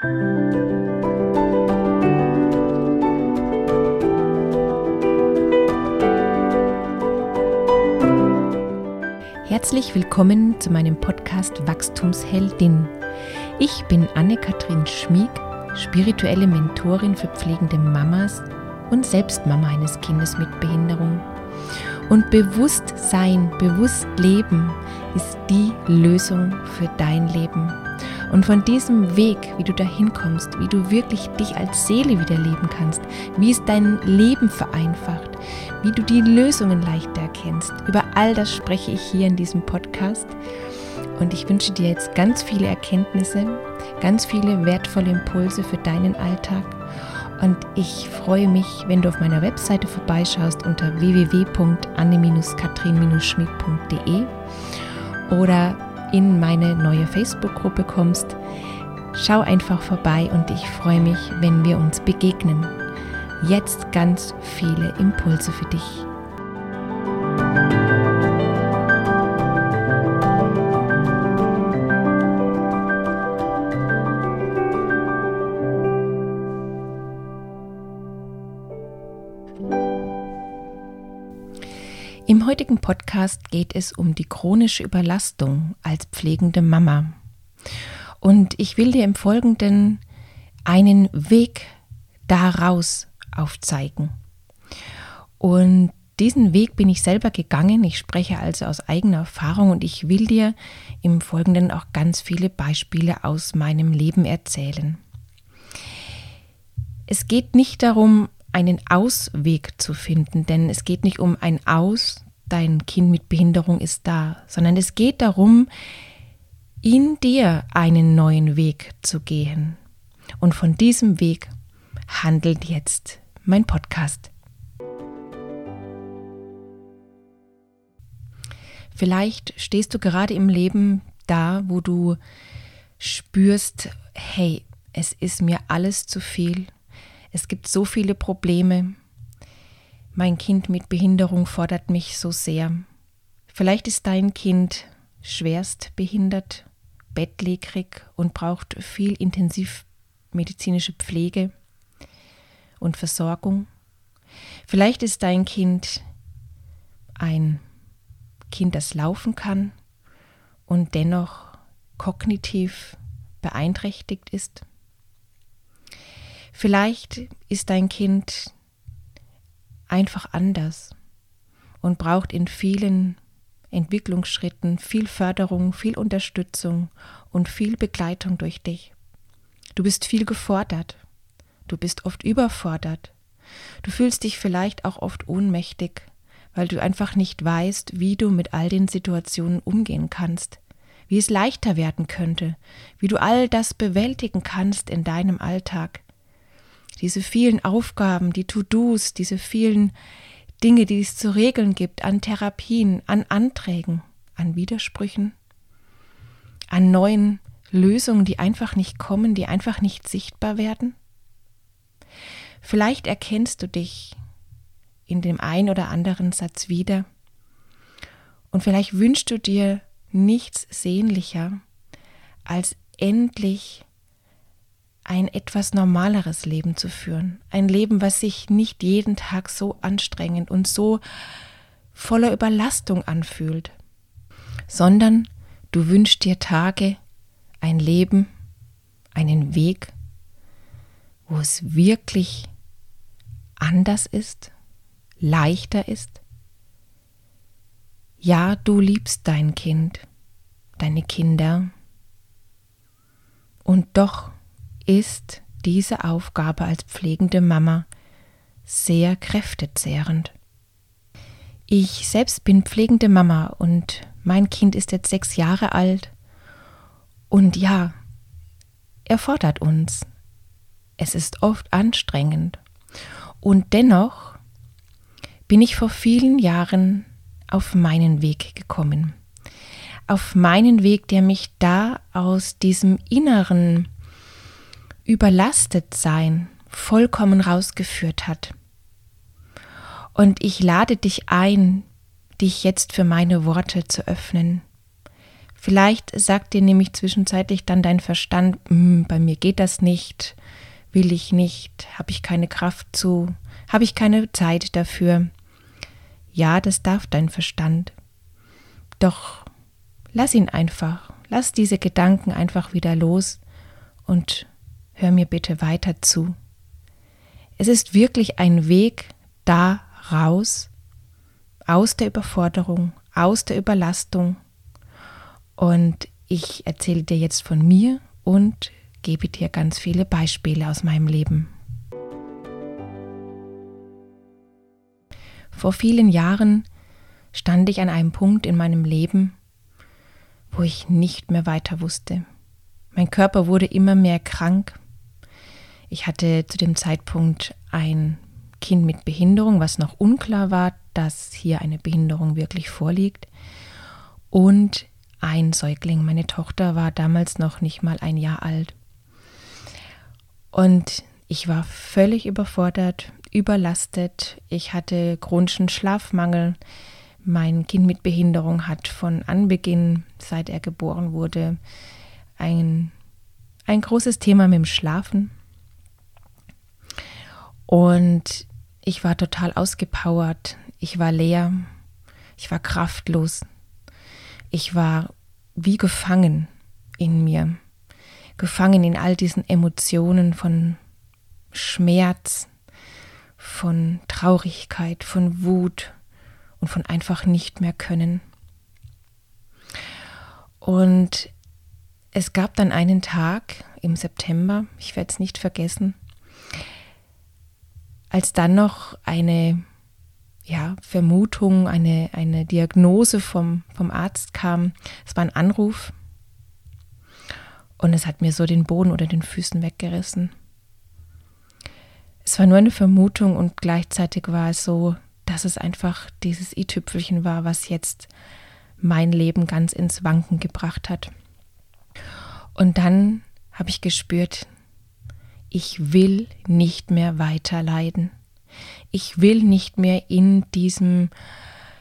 Herzlich willkommen zu meinem Podcast Wachstumsheldin. Ich bin Anne-Kathrin Schmieg, spirituelle Mentorin für pflegende Mamas und selbst Mama eines Kindes mit Behinderung. Und Bewusstsein, bewusst leben ist die Lösung für dein Leben. Und von diesem Weg, wie du dahin kommst, wie du wirklich dich als Seele wieder leben kannst, wie es dein Leben vereinfacht, wie du die Lösungen leichter erkennst, über all das spreche ich hier in diesem Podcast. Und ich wünsche dir jetzt ganz viele Erkenntnisse, ganz viele wertvolle Impulse für deinen Alltag. Und ich freue mich, wenn du auf meiner Webseite vorbeischaust unter www.anne-katrin-schmidt.de oder in meine neue Facebook-Gruppe kommst. Schau einfach vorbei und ich freue mich, wenn wir uns begegnen. Jetzt ganz viele Impulse für dich. Im heutigen Podcast geht es um die chronische Überlastung als pflegende Mama. Und ich will dir im Folgenden einen Weg daraus aufzeigen. Und diesen Weg bin ich selber gegangen. Ich spreche also aus eigener Erfahrung und ich will dir im Folgenden auch ganz viele Beispiele aus meinem Leben erzählen. Es geht nicht darum, einen Ausweg zu finden, denn es geht nicht um ein Aus, dein Kind mit Behinderung ist da, sondern es geht darum, in dir einen neuen Weg zu gehen. Und von diesem Weg handelt jetzt mein Podcast. Vielleicht stehst du gerade im Leben da, wo du spürst, hey, es ist mir alles zu viel, es gibt so viele Probleme. Mein Kind mit Behinderung fordert mich so sehr. Vielleicht ist dein Kind schwerst behindert, bettlägerig und braucht viel intensivmedizinische Pflege und Versorgung. Vielleicht ist dein Kind ein Kind, das laufen kann und dennoch kognitiv beeinträchtigt ist. Vielleicht ist dein Kind einfach anders und braucht in vielen Entwicklungsschritten viel Förderung, viel Unterstützung und viel Begleitung durch dich. Du bist viel gefordert, du bist oft überfordert, du fühlst dich vielleicht auch oft ohnmächtig, weil du einfach nicht weißt, wie du mit all den Situationen umgehen kannst, wie es leichter werden könnte, wie du all das bewältigen kannst in deinem Alltag diese vielen Aufgaben, die To-Dos, diese vielen Dinge, die es zu regeln gibt, an Therapien, an Anträgen, an Widersprüchen, an neuen Lösungen, die einfach nicht kommen, die einfach nicht sichtbar werden? Vielleicht erkennst du dich in dem ein oder anderen Satz wieder und vielleicht wünschst du dir nichts sehnlicher, als endlich ein etwas normaleres Leben zu führen. Ein Leben, was sich nicht jeden Tag so anstrengend und so voller Überlastung anfühlt, sondern du wünschst dir Tage, ein Leben, einen Weg, wo es wirklich anders ist, leichter ist. Ja, du liebst dein Kind, deine Kinder, und doch ist diese Aufgabe als pflegende Mama sehr kräftezehrend. Ich selbst bin pflegende Mama und mein Kind ist jetzt sechs Jahre alt. Und ja, er fordert uns. Es ist oft anstrengend. Und dennoch bin ich vor vielen Jahren auf meinen Weg gekommen. Auf meinen Weg, der mich da aus diesem inneren überlastet sein vollkommen rausgeführt hat. Und ich lade dich ein, dich jetzt für meine Worte zu öffnen. Vielleicht sagt dir nämlich zwischenzeitlich dann dein Verstand, hm, bei mir geht das nicht, will ich nicht, habe ich keine Kraft zu, habe ich keine Zeit dafür. Ja, das darf dein Verstand. Doch lass ihn einfach, lass diese Gedanken einfach wieder los und hör mir bitte weiter zu. Es ist wirklich ein Weg da raus, aus der Überforderung, aus der Überlastung. Und ich erzähle dir jetzt von mir und gebe dir ganz viele Beispiele aus meinem Leben. Vor vielen Jahren stand ich an einem Punkt in meinem Leben, wo ich nicht mehr weiter wusste. Mein Körper wurde immer mehr krank. Ich hatte zu dem Zeitpunkt ein Kind mit Behinderung, was noch unklar war, dass hier eine Behinderung wirklich vorliegt. Und ein Säugling. Meine Tochter war damals noch nicht mal ein Jahr alt. Und ich war völlig überfordert, überlastet. Ich hatte chronischen Schlafmangel. Mein Kind mit Behinderung hat von Anbeginn, seit er geboren wurde, ein, ein großes Thema mit dem Schlafen. Und ich war total ausgepowert. Ich war leer. Ich war kraftlos. Ich war wie gefangen in mir. Gefangen in all diesen Emotionen von Schmerz, von Traurigkeit, von Wut und von einfach nicht mehr können. Und es gab dann einen Tag im September, ich werde es nicht vergessen, als dann noch eine ja, Vermutung, eine, eine Diagnose vom, vom Arzt kam. Es war ein Anruf und es hat mir so den Boden oder den Füßen weggerissen. Es war nur eine Vermutung und gleichzeitig war es so, dass es einfach dieses i-Tüpfelchen war, was jetzt mein Leben ganz ins Wanken gebracht hat. Und dann habe ich gespürt, ich will nicht mehr weiter leiden. Ich will nicht mehr in diesem,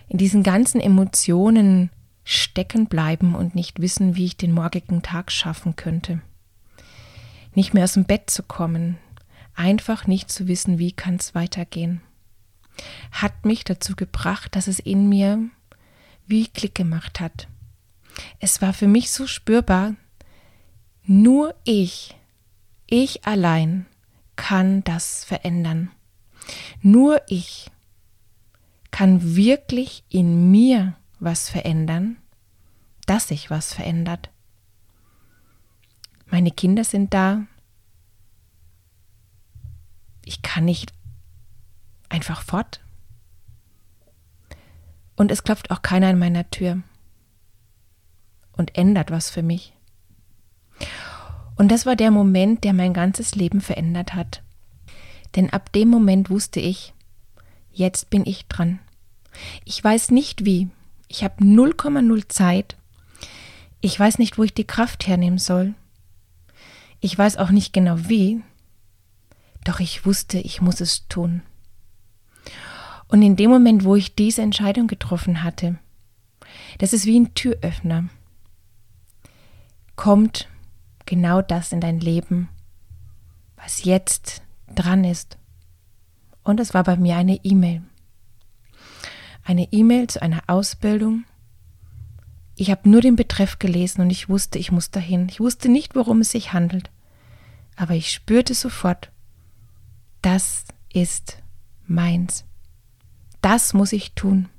in diesen ganzen Emotionen stecken bleiben und nicht wissen, wie ich den morgigen Tag schaffen könnte. Nicht mehr aus dem Bett zu kommen, einfach nicht zu wissen, wie kann es weitergehen. Hat mich dazu gebracht, dass es in mir wie Klick gemacht hat. Es war für mich so spürbar, nur ich ich allein kann das verändern. Nur ich kann wirklich in mir was verändern, dass sich was verändert. Meine Kinder sind da. Ich kann nicht einfach fort. Und es klopft auch keiner an meiner Tür und ändert was für mich. Und das war der Moment, der mein ganzes Leben verändert hat. Denn ab dem Moment wusste ich, jetzt bin ich dran. Ich weiß nicht wie. Ich habe 0,0 Zeit. Ich weiß nicht, wo ich die Kraft hernehmen soll. Ich weiß auch nicht genau wie. Doch ich wusste, ich muss es tun. Und in dem Moment, wo ich diese Entscheidung getroffen hatte, das ist wie ein Türöffner, kommt genau das in dein Leben, was jetzt dran ist. Und es war bei mir eine E-Mail. Eine E-Mail zu einer Ausbildung. Ich habe nur den Betreff gelesen und ich wusste, ich muss dahin. Ich wusste nicht, worum es sich handelt. Aber ich spürte sofort, das ist meins. Das muss ich tun.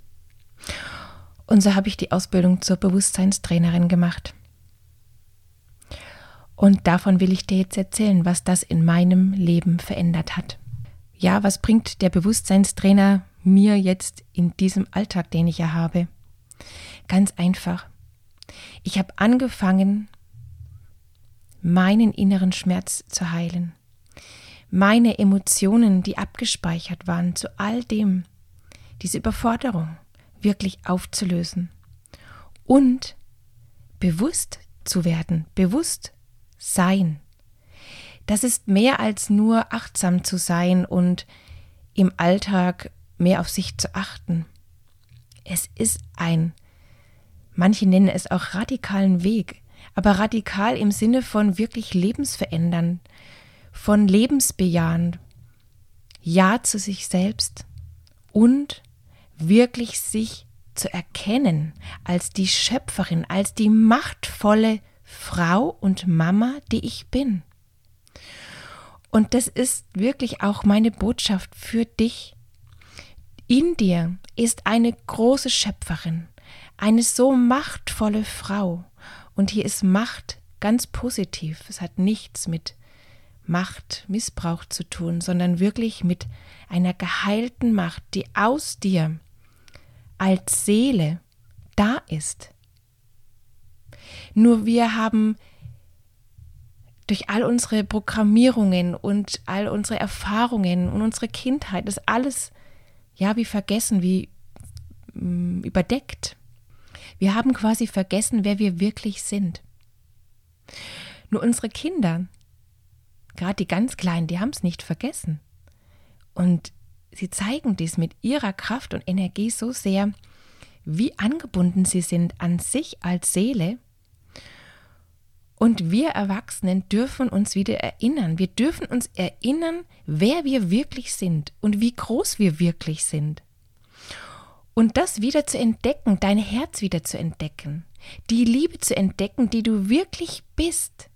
Und so habe ich die Ausbildung zur Bewusstseinstrainerin gemacht. Und davon will ich dir jetzt erzählen, was das in meinem Leben verändert hat. Ja, was bringt der Bewusstseinstrainer mir jetzt in diesem Alltag, den ich ja habe? Ganz einfach. Ich habe angefangen, meinen inneren Schmerz zu heilen. Meine Emotionen, die abgespeichert waren, zu all dem, diese Überforderung wirklich aufzulösen und bewusst zu werden, bewusst sein. Das ist mehr als nur achtsam zu sein und im Alltag mehr auf sich zu achten. Es ist ein Manche nennen es auch radikalen Weg, aber radikal im Sinne von wirklich lebensverändern, von lebensbejahend, Ja zu sich selbst und wirklich sich zu erkennen als die Schöpferin, als die machtvolle Frau und Mama, die ich bin. Und das ist wirklich auch meine Botschaft für dich. In dir ist eine große Schöpferin, eine so machtvolle Frau. Und hier ist Macht ganz positiv. Es hat nichts mit Macht, Missbrauch zu tun, sondern wirklich mit einer geheilten Macht, die aus dir als Seele da ist. Nur wir haben durch all unsere Programmierungen und all unsere Erfahrungen und unsere Kindheit, das alles, ja, wie vergessen, wie mh, mm, überdeckt. Wir haben quasi vergessen, wer wir wirklich sind. Nur unsere Kinder, gerade die ganz Kleinen, die haben es nicht vergessen. Und sie zeigen dies mit ihrer Kraft und Energie so sehr, wie angebunden sie sind an sich als Seele und wir Erwachsenen dürfen uns wieder erinnern. Wir dürfen uns erinnern, wer wir wirklich sind und wie groß wir wirklich sind. Und das wieder zu entdecken, dein Herz wieder zu entdecken, die Liebe zu entdecken, die du wirklich bist,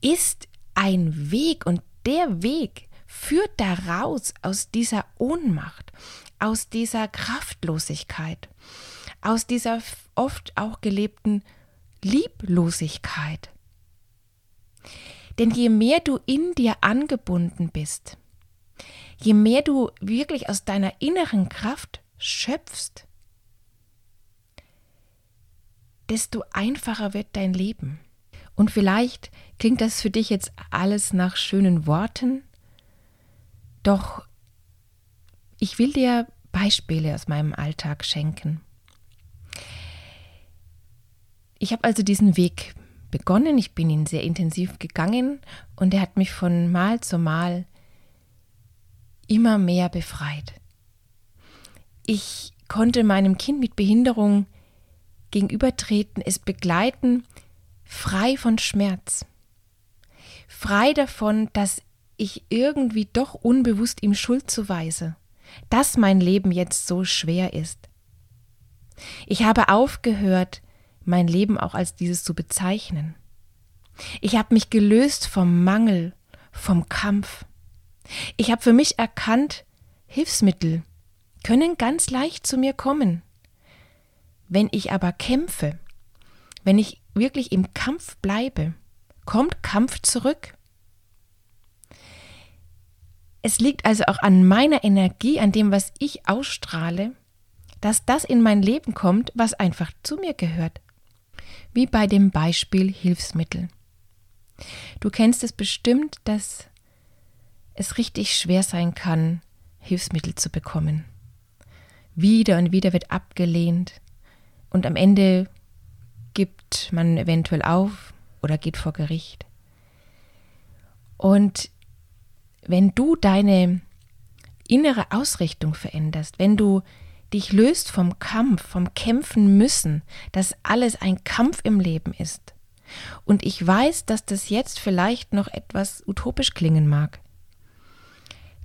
ist ein Weg und der Weg führt daraus aus dieser Ohnmacht, aus dieser Kraftlosigkeit, aus dieser oft auch gelebten Lieblosigkeit. Denn je mehr du in dir angebunden bist, je mehr du wirklich aus deiner inneren Kraft schöpfst, desto einfacher wird dein Leben. Und vielleicht klingt das für dich jetzt alles nach schönen Worten, doch ich will dir Beispiele aus meinem Alltag schenken. Ich habe also diesen Weg begonnen, ich bin ihn sehr intensiv gegangen und er hat mich von Mal zu Mal immer mehr befreit. Ich konnte meinem Kind mit Behinderung gegenübertreten, es begleiten, frei von Schmerz, frei davon, dass ich irgendwie doch unbewusst ihm Schuld zuweise, dass mein Leben jetzt so schwer ist. Ich habe aufgehört, mein Leben auch als dieses zu bezeichnen. Ich habe mich gelöst vom Mangel, vom Kampf. Ich habe für mich erkannt, Hilfsmittel können ganz leicht zu mir kommen. Wenn ich aber kämpfe, wenn ich wirklich im Kampf bleibe, kommt Kampf zurück. Es liegt also auch an meiner Energie, an dem, was ich ausstrahle, dass das in mein Leben kommt, was einfach zu mir gehört wie bei dem Beispiel Hilfsmittel. Du kennst es bestimmt, dass es richtig schwer sein kann, Hilfsmittel zu bekommen. Wieder und wieder wird abgelehnt und am Ende gibt man eventuell auf oder geht vor Gericht. Und wenn du deine innere Ausrichtung veränderst, wenn du dich löst vom Kampf, vom Kämpfen müssen, dass alles ein Kampf im Leben ist. Und ich weiß, dass das jetzt vielleicht noch etwas utopisch klingen mag.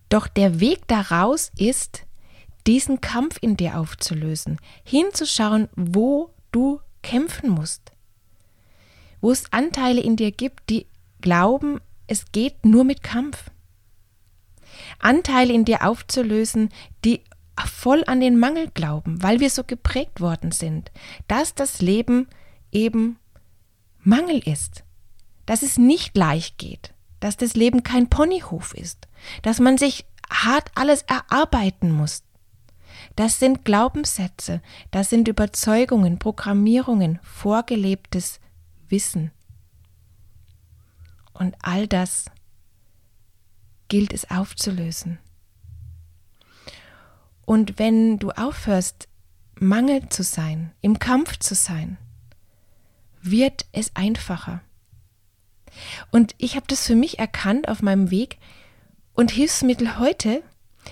Doch der Weg daraus ist, diesen Kampf in dir aufzulösen, hinzuschauen, wo du kämpfen musst. Wo es Anteile in dir gibt, die glauben, es geht nur mit Kampf. Anteile in dir aufzulösen, die voll an den Mangel glauben, weil wir so geprägt worden sind, dass das Leben eben Mangel ist, dass es nicht leicht geht, dass das Leben kein Ponyhof ist, dass man sich hart alles erarbeiten muss. Das sind Glaubenssätze, das sind Überzeugungen, Programmierungen, vorgelebtes Wissen. Und all das gilt es aufzulösen. Und wenn du aufhörst, Mangel zu sein, im Kampf zu sein, wird es einfacher. Und ich habe das für mich erkannt auf meinem Weg und Hilfsmittel heute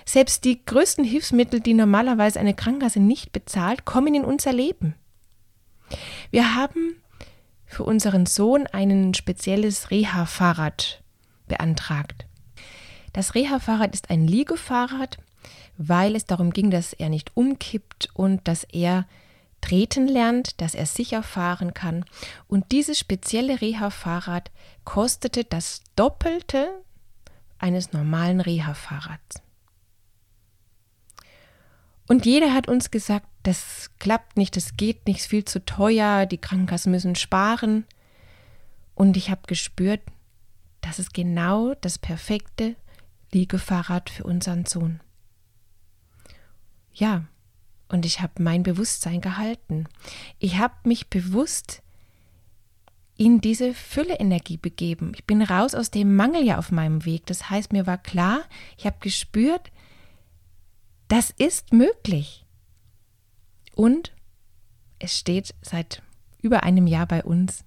Selbst die größten Hilfsmittel, die normalerweise eine Krankenkasse nicht bezahlt, kommen in unser Leben. Wir haben für unseren Sohn ein spezielles Reha-Fahrrad beantragt. Das Reha-Fahrrad ist ein Liegefahrrad, weil es darum ging, dass er nicht umkippt und dass er treten lernt, dass er sicher fahren kann. Und dieses spezielle Reha-Fahrrad kostete das Doppelte eines normalen Reha-Fahrrads. Und jeder hat uns gesagt, das klappt nicht, das geht nicht, ist viel zu teuer, die Krankenkassen müssen sparen. Und ich habe gespürt, das ist genau das perfekte Liegefahrrad für unseren Sohn. Ja, und ich habe mein Bewusstsein gehalten. Ich habe mich bewusst in diese Fülle-Energie begeben. Ich bin raus aus dem Mangel ja auf meinem Weg. Das heißt, mir war klar, ich habe gespürt, das ist möglich. Und es steht seit über einem Jahr bei uns.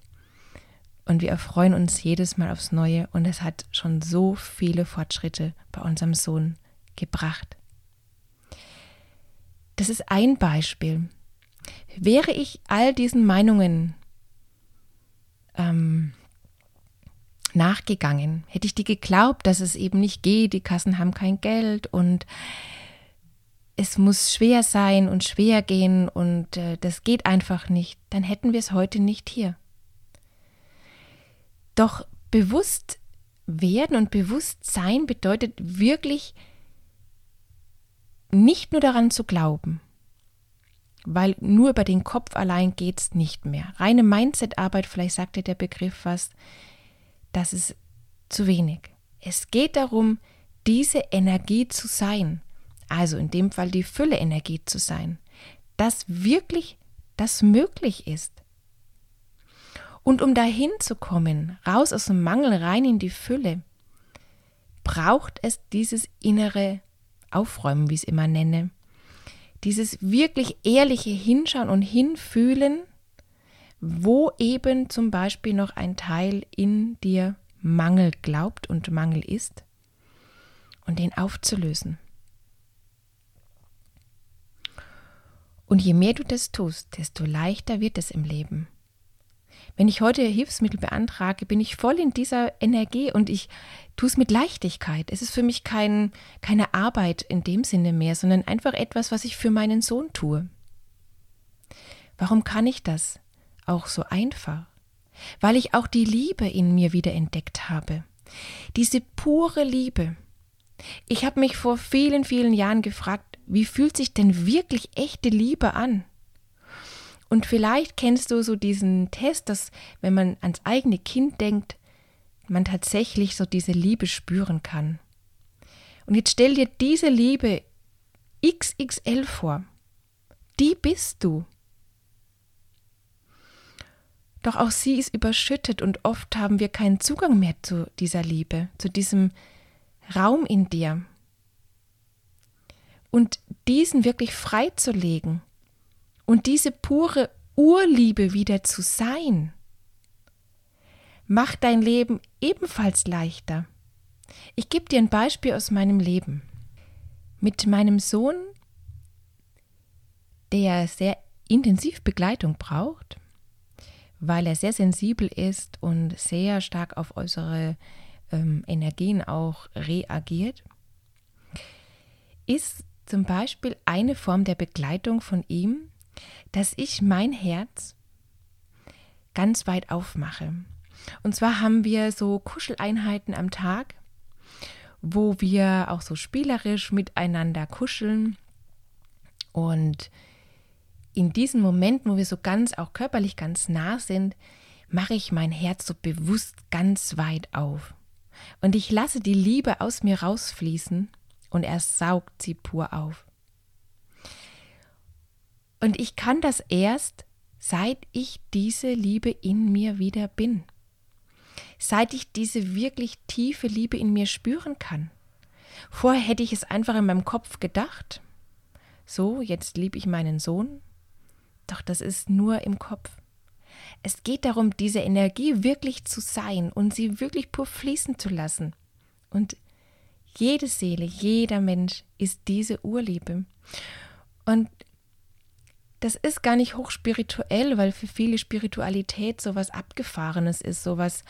Und wir erfreuen uns jedes Mal aufs Neue. Und es hat schon so viele Fortschritte bei unserem Sohn gebracht. Das ist ein Beispiel. Wäre ich all diesen Meinungen ähm, nachgegangen, hätte ich die geglaubt, dass es eben nicht geht, die Kassen haben kein Geld und es muss schwer sein und schwer gehen und äh, das geht einfach nicht, dann hätten wir es heute nicht hier. Doch bewusst werden und bewusst sein bedeutet wirklich nicht nur daran zu glauben, weil nur über den Kopf allein geht es nicht mehr. Reine Mindset-Arbeit, vielleicht sagt dir der Begriff was, das ist zu wenig. Es geht darum, diese Energie zu sein, also in dem Fall die Fülle Energie zu sein, dass wirklich das möglich ist. Und um dahin zu kommen, raus aus dem Mangel rein in die Fülle, braucht es dieses innere Aufräumen, wie ich es immer nenne. Dieses wirklich ehrliche Hinschauen und Hinfühlen, wo eben zum Beispiel noch ein Teil in dir Mangel glaubt und Mangel ist und den aufzulösen. Und je mehr du das tust, desto leichter wird es im Leben. Wenn ich heute Hilfsmittel beantrage, bin ich voll in dieser Energie und ich tue es mit Leichtigkeit. Es ist für mich kein, keine Arbeit in dem Sinne mehr, sondern einfach etwas, was ich für meinen Sohn tue. Warum kann ich das auch so einfach? Weil ich auch die Liebe in mir wieder entdeckt habe. Diese pure Liebe. Ich habe mich vor vielen, vielen Jahren gefragt, wie fühlt sich denn wirklich echte Liebe an? Und vielleicht kennst du so diesen Test, dass wenn man ans eigene Kind denkt, man tatsächlich so diese Liebe spüren kann. Und jetzt stell dir diese Liebe XXL vor. Die bist du. Doch auch sie ist überschüttet und oft haben wir keinen Zugang mehr zu dieser Liebe, zu diesem Raum in dir. Und diesen wirklich freizulegen und diese pure Urliebe wieder zu sein, macht dein Leben ebenfalls leichter. Ich gebe dir ein Beispiel aus meinem Leben. Mit meinem Sohn, der sehr intensiv Begleitung braucht, weil er sehr sensibel ist und sehr stark auf äußere ähm, Energien auch reagiert, ist zum Beispiel eine Form der Begleitung von ihm, dass ich mein Herz ganz weit aufmache. Und zwar haben wir so Kuscheleinheiten am Tag, wo wir auch so spielerisch miteinander kuscheln. Und in diesen Momenten, wo wir so ganz, auch körperlich ganz nah sind, mache ich mein Herz so bewusst ganz weit auf. Und ich lasse die Liebe aus mir rausfließen und er saugt sie pur auf. Und ich kann das erst, seit ich diese Liebe in mir wieder bin. Seit ich diese wirklich tiefe Liebe in mir spüren kann. Vorher hätte ich es einfach in meinem Kopf gedacht. So, jetzt liebe ich meinen Sohn. Doch das ist nur im Kopf. Es geht darum, diese Energie wirklich zu sein und sie wirklich pur fließen zu lassen. Und Jede Seele, jeder Mensch ist diese Urliebe. Und das ist gar nicht hochspirituell, weil für viele Spiritualität sowas Abgefahrenes ist, sowas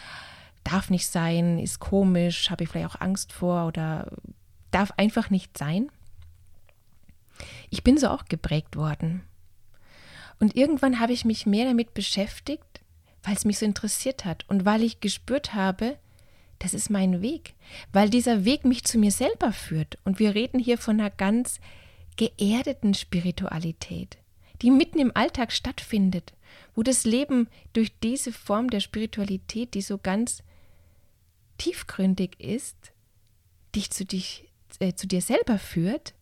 darf nicht sein, ist komisch, habe ich vielleicht auch Angst vor oder darf einfach nicht sein. Ich bin so auch geprägt worden. Und irgendwann habe ich mich mehr damit beschäftigt, weil es mich so interessiert hat und weil ich gespürt habe, das ist mein Weg, weil dieser Weg mich zu mir selber führt. Und wir reden hier von einer ganz geerdeten Spiritualität, die mitten im Alltag stattfindet, wo das Leben durch diese Form der Spiritualität, die so ganz tiefgründig ist, dich zu, dich, äh, zu dir selber führt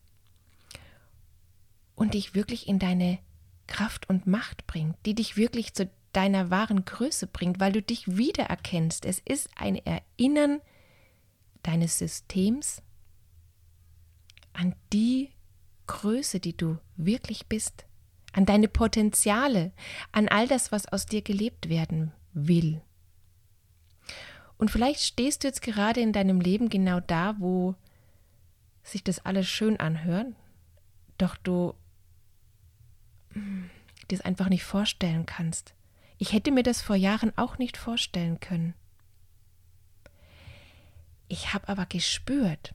und dich wirklich in deine Kraft und Macht bringt, die dich wirklich zu deiner wahren Größe bringt, weil du dich wiedererkennst. Es ist ein Erinnern deines Systems an die Größe, die du wirklich bist, an deine Potenziale, an all das, was aus dir gelebt werden will. Und vielleicht stehst du jetzt gerade in deinem Leben genau da, wo sich das alles schön anhört, doch du hm, dir es einfach nicht vorstellen kannst. Ich hätte mir das vor Jahren auch nicht vorstellen können. Ich habe aber gespürt,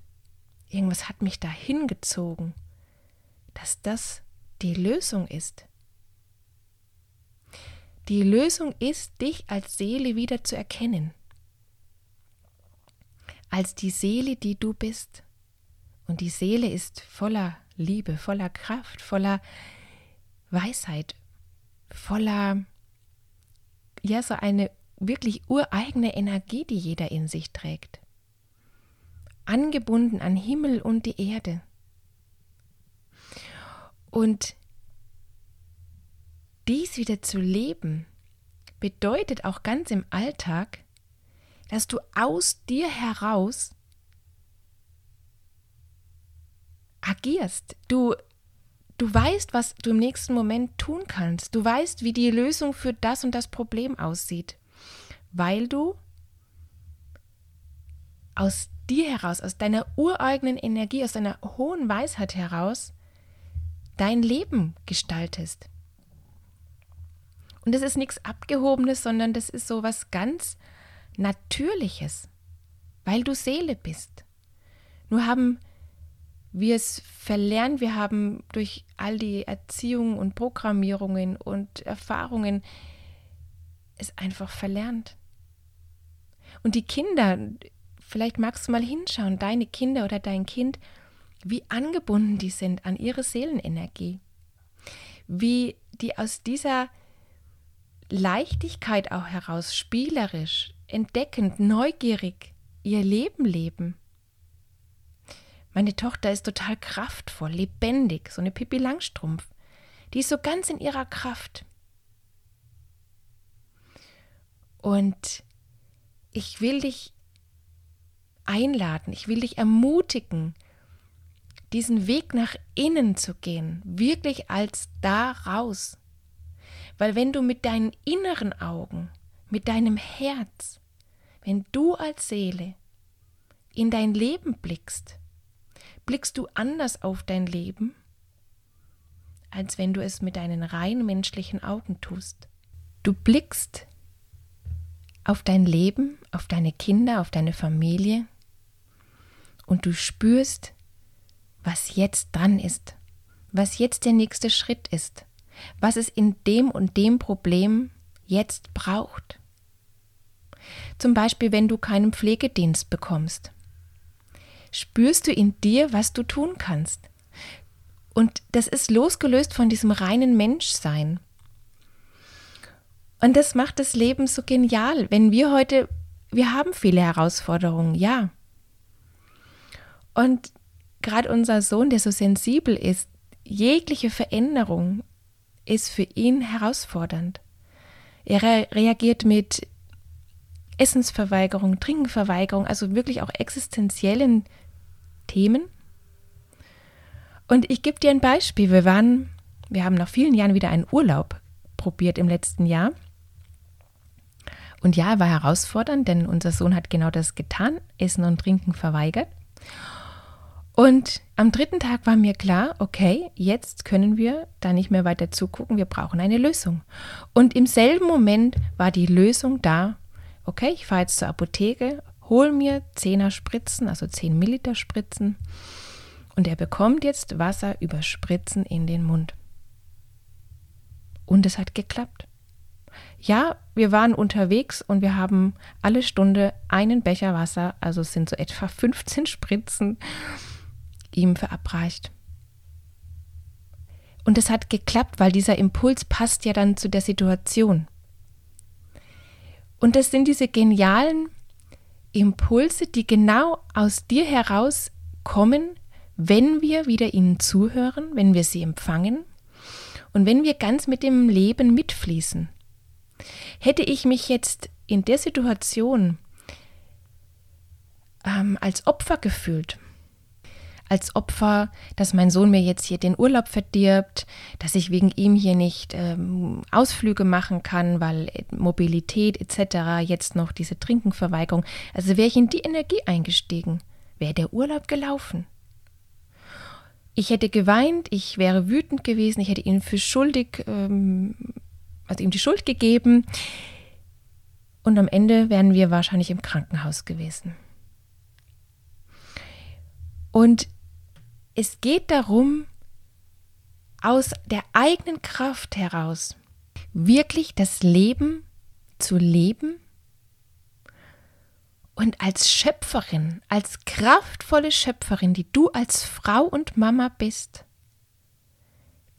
irgendwas hat mich dahin gezogen, dass das die Lösung ist. Die Lösung ist, dich als Seele wieder zu erkennen. Als die Seele, die du bist. Und die Seele ist voller Liebe, voller Kraft, voller Weisheit, voller ja so eine wirklich ureigene Energie, die jeder in sich trägt. Angebunden an Himmel und die Erde. Und dies wieder zu leben, bedeutet auch ganz im Alltag, dass du aus dir heraus agierst. Du Du weißt, was du im nächsten Moment tun kannst. Du weißt, wie die Lösung für das und das Problem aussieht, weil du aus dir heraus, aus deiner ureigenen Energie, aus deiner hohen Weisheit heraus dein Leben gestaltest. Und das ist nichts Abgehobenes, sondern das ist so was ganz Natürliches, weil du Seele bist. Nur haben wir es verlernen. Wir haben durch all die Erziehung und Programmierungen und Erfahrungen es einfach verlernt. Und die Kinder, vielleicht magst du mal hinschauen, deine Kinder oder dein Kind, wie angebunden die sind an ihre Seelenenergie. Wie die aus dieser Leichtigkeit auch heraus, spielerisch, entdeckend, neugierig ihr Leben leben. Meine Tochter ist total kraftvoll, lebendig, so eine Pippi Langstrumpf. Die ist so ganz in ihrer Kraft. Und ich will dich einladen, ich will dich ermutigen, diesen Weg nach innen zu gehen, wirklich als da raus. Weil wenn du mit deinen inneren Augen, mit deinem Herz, wenn du als Seele in dein Leben blickst, blickst du anders auf dein Leben, als wenn du es mit deinen rein menschlichen Augen tust. Du blickst auf dein Leben, auf deine Kinder, auf deine Familie und du spürst, was jetzt dran ist, was jetzt der nächste Schritt ist, was es in dem und dem Problem jetzt braucht. Zum Beispiel, wenn du keinen Pflegedienst bekommst spürst du in dir, was du tun kannst. Und das ist losgelöst von diesem reinen Menschsein. Und das macht das Leben so genial. Wenn wir heute, wir haben viele Herausforderungen, ja. Und gerade unser Sohn, der so sensibel ist, jegliche Veränderung ist für ihn herausfordernd. Er reagiert mit Essensverweigerung, Trinkverweigerung, also wirklich auch existenziellen Themen. Und ich gebe dir ein Beispiel. Wir waren, wir haben nach vielen Jahren wieder einen Urlaub probiert im letzten Jahr. Und ja, war herausfordernd, denn unser Sohn hat genau das getan, Essen und Trinken verweigert. Und am dritten Tag war mir klar, okay, jetzt können wir da nicht mehr weiter zugucken, wir brauchen eine Lösung. Und im selben Moment war die Lösung da. Okay, ich fahre jetzt zur Apotheke, hol mir 10er Spritzen, also 10 Milliliter Spritzen. Und er bekommt jetzt Wasser über Spritzen in den Mund. Und es hat geklappt. Ja, wir waren unterwegs und wir haben alle Stunde einen Becher Wasser, also sind so etwa 15 Spritzen ihm verabreicht. Und es hat geklappt, weil dieser Impuls passt ja dann zu der Situation. Und es sind diese genialen Impulse, die genau aus dir heraus kommen, wenn wir wieder ihnen zuhören, wenn wir sie empfangen und wenn wir ganz mit dem Leben mitfließen. Hätte ich mich jetzt in der Situation ähm, als Opfer gefühlt, als Opfer, dass mein Sohn mir jetzt hier den Urlaub verdirbt, dass ich wegen ihm hier nicht ähm, Ausflüge machen kann, weil Mobilität etc. jetzt noch diese Trinkenverweigerung. Also wäre ich in die Energie eingestiegen, wäre der Urlaub gelaufen. Ich hätte geweint, ich wäre wütend gewesen, ich hätte ihn für schuldig, ähm, also ihm die Schuld gegeben. Und am Ende wären wir wahrscheinlich im Krankenhaus gewesen. Und es geht darum, aus der eigenen Kraft heraus wirklich das Leben zu leben und als Schöpferin, als kraftvolle Schöpferin, die du als Frau und Mama bist,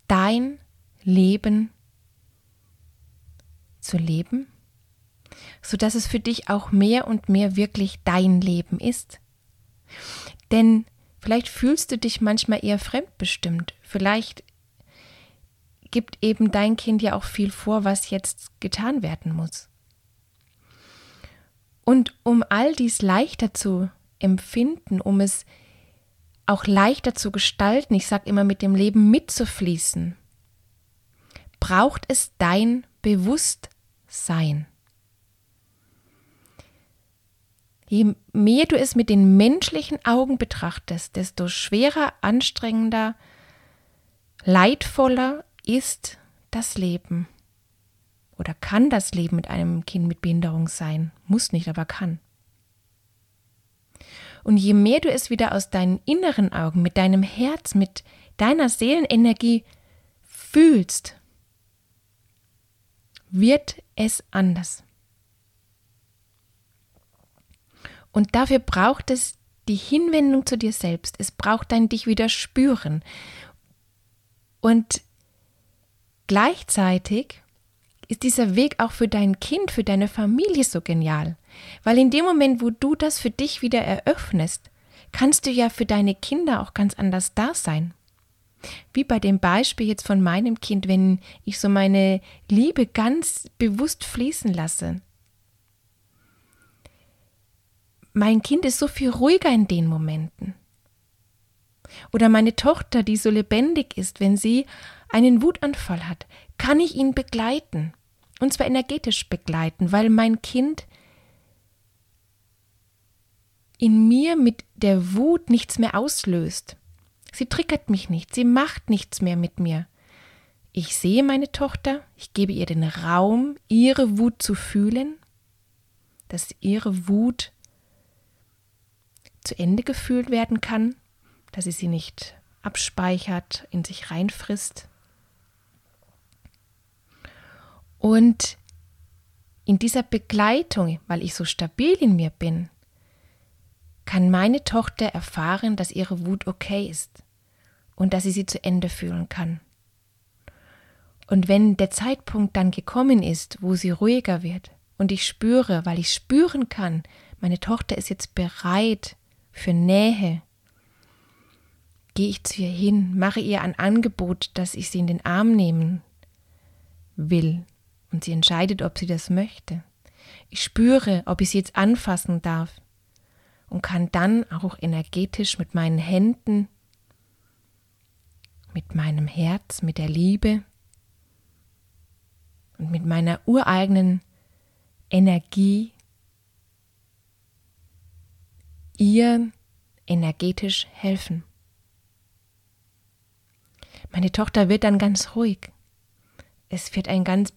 dein Leben zu leben, sodass es für dich auch mehr und mehr wirklich dein Leben ist. Denn Vielleicht fühlst du dich manchmal eher fremdbestimmt. Vielleicht gibt eben dein Kind ja auch viel vor, was jetzt getan werden muss. Und um all dies leichter zu empfinden, um es auch leichter zu gestalten, ich sage immer mit dem Leben mitzufließen, braucht es dein Bewusstsein. Je mehr du es mit den menschlichen Augen betrachtest, desto schwerer, anstrengender, leidvoller ist das Leben. Oder kann das Leben mit einem Kind mit Behinderung sein? Muss nicht, aber kann. Und je mehr du es wieder aus deinen inneren Augen, mit deinem Herz, mit deiner Seelenenergie fühlst, wird es anders. Und dafür braucht es die Hinwendung zu dir selbst. Es braucht dein dich wieder spüren. Und gleichzeitig ist dieser Weg auch für dein Kind, für deine Familie so genial. Weil in dem Moment, wo du das für dich wieder eröffnest, kannst du ja für deine Kinder auch ganz anders da sein. Wie bei dem Beispiel jetzt von meinem Kind, wenn ich so meine Liebe ganz bewusst fließen lasse, mein Kind ist so viel ruhiger in den Momenten. Oder meine Tochter, die so lebendig ist, wenn sie einen Wutanfall hat, kann ich ihn begleiten. Und zwar energetisch begleiten, weil mein Kind in mir mit der Wut nichts mehr auslöst. Sie triggert mich nicht, sie macht nichts mehr mit mir. Ich sehe meine Tochter, ich gebe ihr den Raum, ihre Wut zu fühlen, dass ihre Wut zu Ende gefühlt werden kann, dass sie sie nicht abspeichert, in sich reinfrisst. Und in dieser Begleitung, weil ich so stabil in mir bin, kann meine Tochter erfahren, dass ihre Wut okay ist und dass sie sie zu Ende fühlen kann. Und wenn der Zeitpunkt dann gekommen ist, wo sie ruhiger wird und ich spüre, weil ich spüren kann, meine Tochter ist jetzt bereit, für Nähe. Gehe ich zu ihr hin, mache ihr ein Angebot, dass ich sie in den Arm nehmen will und sie entscheidet, ob sie das möchte. Ich spüre, ob ich sie jetzt anfassen darf und kann dann auch energetisch mit meinen Händen, mit meinem Herz, mit der Liebe und mit meiner ureigenen Energie ihr energetisch helfen. Meine Tochter wird dann ganz ruhig. Es wird ein ganz,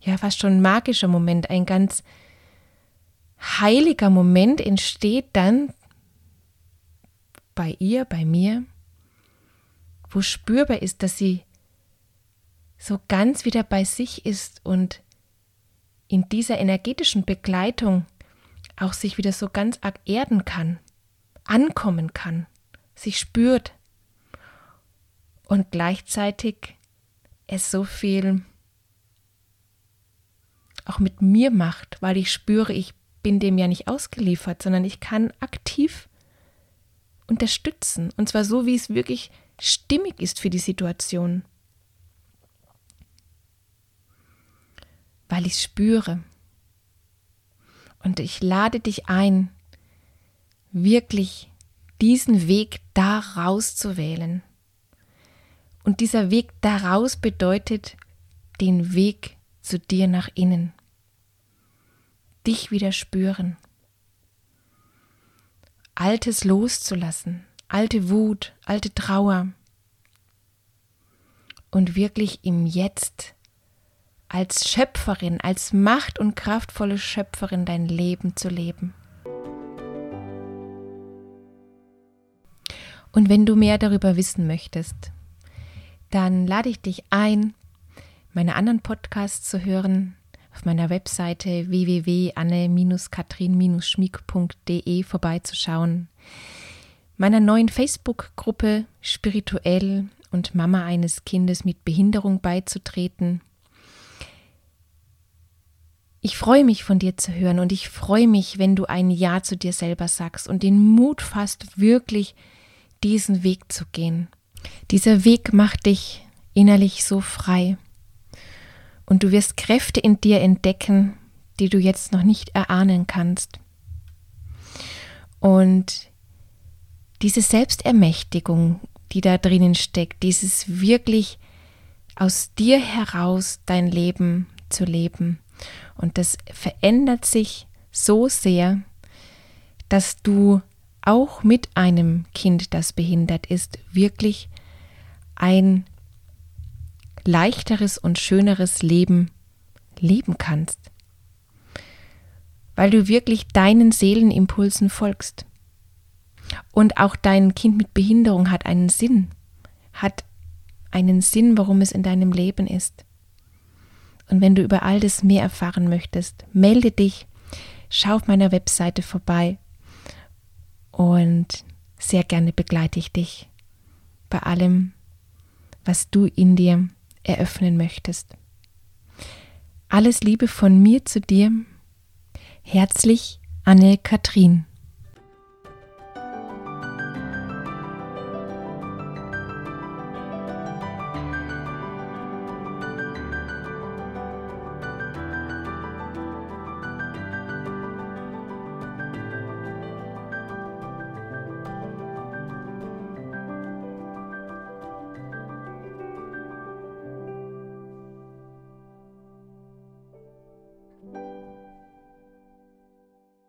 ja, fast schon magischer Moment, ein ganz heiliger Moment entsteht dann bei ihr, bei mir, wo spürbar ist, dass sie so ganz wieder bei sich ist und in dieser energetischen Begleitung auch sich wieder so ganz arg erden kann, ankommen kann, sich spürt und gleichzeitig es so viel auch mit mir macht, weil ich spüre, ich bin dem ja nicht ausgeliefert, sondern ich kann aktiv unterstützen und zwar so, wie es wirklich stimmig ist für die Situation. Weil ich spüre. Und ich lade dich ein, wirklich diesen Weg daraus zu wählen. Und dieser Weg daraus bedeutet den Weg zu dir nach innen. Dich wieder spüren. Altes loszulassen, alte Wut, alte Trauer. Und wirklich im Jetzt als Schöpferin, als macht- und kraftvolle Schöpferin dein Leben zu leben. Und wenn du mehr darüber wissen möchtest, dann lade ich dich ein, meine anderen Podcasts zu hören auf meiner Webseite www.anne-katrin-schmieg.de vorbeizuschauen, meiner neuen Facebook-Gruppe Spirituell und Mama eines Kindes mit Behinderung beizutreten ich freue mich von dir zu hören und ich freue mich, wenn du ein Ja zu dir selber sagst und den Mut fasst, wirklich diesen Weg zu gehen. Dieser Weg macht dich innerlich so frei und du wirst Kräfte in dir entdecken, die du jetzt noch nicht erahnen kannst. Und diese Selbstermächtigung, die da drinnen steckt, dieses wirklich aus dir heraus dein Leben zu leben, und das verändert sich so sehr, dass du auch mit einem Kind, das behindert ist, wirklich ein leichteres und schöneres Leben leben kannst. Weil du wirklich deinen Seelenimpulsen folgst. Und auch dein Kind mit Behinderung hat einen Sinn, hat einen Sinn, warum es in deinem Leben ist. Und wenn du über all das mehr erfahren möchtest, melde dich, schau auf meiner Webseite vorbei und sehr gerne begleite ich dich bei allem, was du in dir eröffnen möchtest. Alles Liebe von mir zu dir. Herzlich, Anne-Kathrin.